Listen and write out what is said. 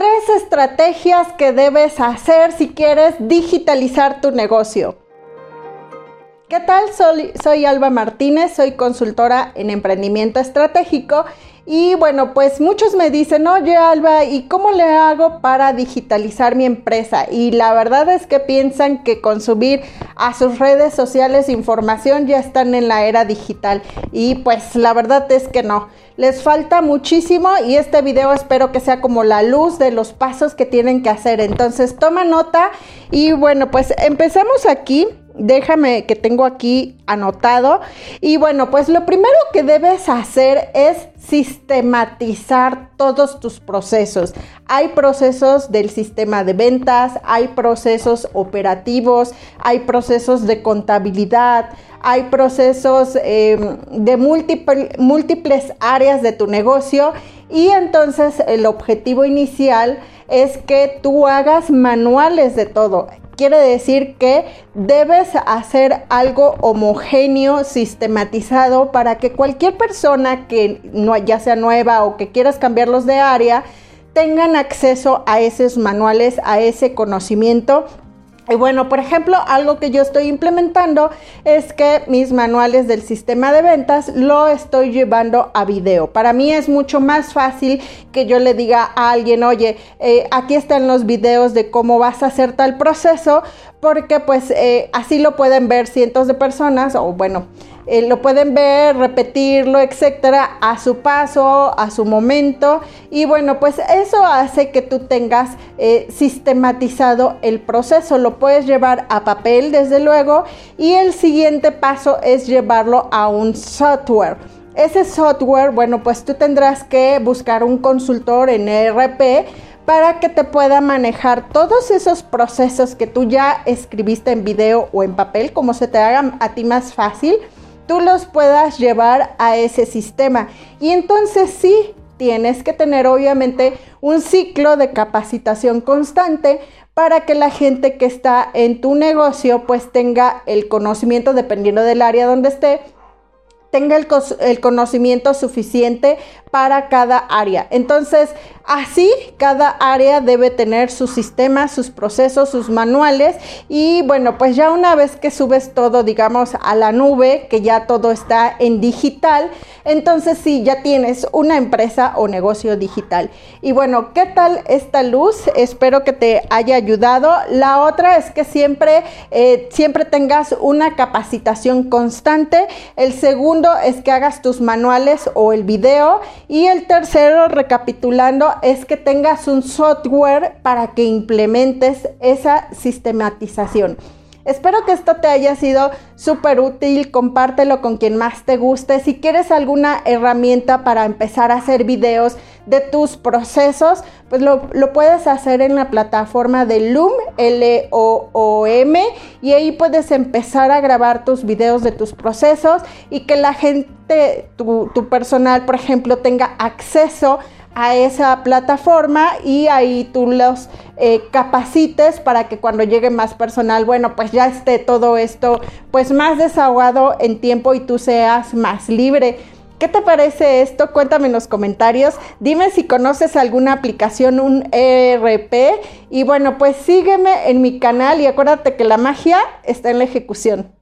tres estrategias que debes hacer si quieres digitalizar tu negocio. ¿Qué tal? Soy, Alba Martínez, soy consultora en emprendimiento estratégico y bueno, pues muchos me dicen, oye Alba, ¿y cómo le hago para digitalizar mi empresa? Y la verdad es que piensan que con subir a sus redes sociales información ya están en la era digital. Y pues la verdad es que no. Les falta muchísimo y este video espero que sea como la luz de los pasos que tienen que hacer. Entonces toma nota y bueno, pues empezamos aquí déjame que tengo aquí anotado. Y bueno, pues lo primero que debes hacer es sistematizar todos tus procesos. Hay procesos del sistema de ventas, hay procesos operativos, hay procesos de contabilidad, hay procesos em, de múltiples áreas de tu negocio y entonces el objetivo inicial es que tú hagas manuales de todo. Quiere decir que debes hacer algo homogéneo, sistematizado, para que cualquier persona que no, ya sea nueva o que quieras cambiarlos de área, tengan acceso a esos manuales, a ese conocimiento y bueno, por ejemplo, algo que yo estoy implementando es que mis manuales del sistema de ventas lo estoy llevando a video. Para mí es mucho más fácil que yo le diga a alguien, oye, eh, aquí están los videos de cómo vas a hacer tal proceso, porque pues eh, así lo pueden ver cientos de personas o bueno, eh, lo pueden ver, repetirlo, etcétera, a su paso, a su momento. Y bueno, pues eso hace que tú tengas eh, sistematizado el proceso. Lo puedes llevar a papel, desde luego. Y el siguiente paso es llevarlo a un software. Ese software, bueno, pues tú tendrás que buscar un consultor en ERP para que te pueda manejar todos esos procesos que tú ya escribiste en video o en papel, como se te haga a ti más fácil tú los puedas llevar a ese sistema. Y entonces sí, tienes que tener obviamente un ciclo de capacitación constante para que la gente que está en tu negocio pues tenga el conocimiento dependiendo del área donde esté tenga el, conocimiento suficiente para cada área. Entonces, así cada área debe tener sus sistemas, sus procesos, sus manuales y bueno, pues ya una vez que subes todo, digamos, a la nube, que ya todo está en digital, entonces sí, ya tienes una empresa o negocio digital. Y bueno, ¿qué tal esta luz? Espero que te haya ayudado. La otra es que siempre, eh, siempre tengas una capacitación constante. El segundo es que hagas tus manuales o el video y el tercero, recapitulando, es que tengas un software para que implementes esa sistematización. Espero que esto te haya sido súper útil, compártelo con quien más te guste. Si quieres alguna herramienta para empezar a hacer videos de tus procesos, pues lo, puedes hacer en la plataforma de Loom, L-O-O-M, y ahí puedes empezar a grabar tus videos de tus procesos y que la gente, tu, tu personal, por ejemplo, tenga acceso a esa plataforma y ahí tú los eh, capacites para que cuando llegue más personal, bueno, pues ya esté todo esto pues más desahogado en tiempo y tú seas más libre. ¿Qué te parece esto? Cuéntame en los comentarios. Dime si conoces alguna aplicación, un ERP. Y bueno, pues sígueme en mi canal y acuérdate que la magia está en la ejecución.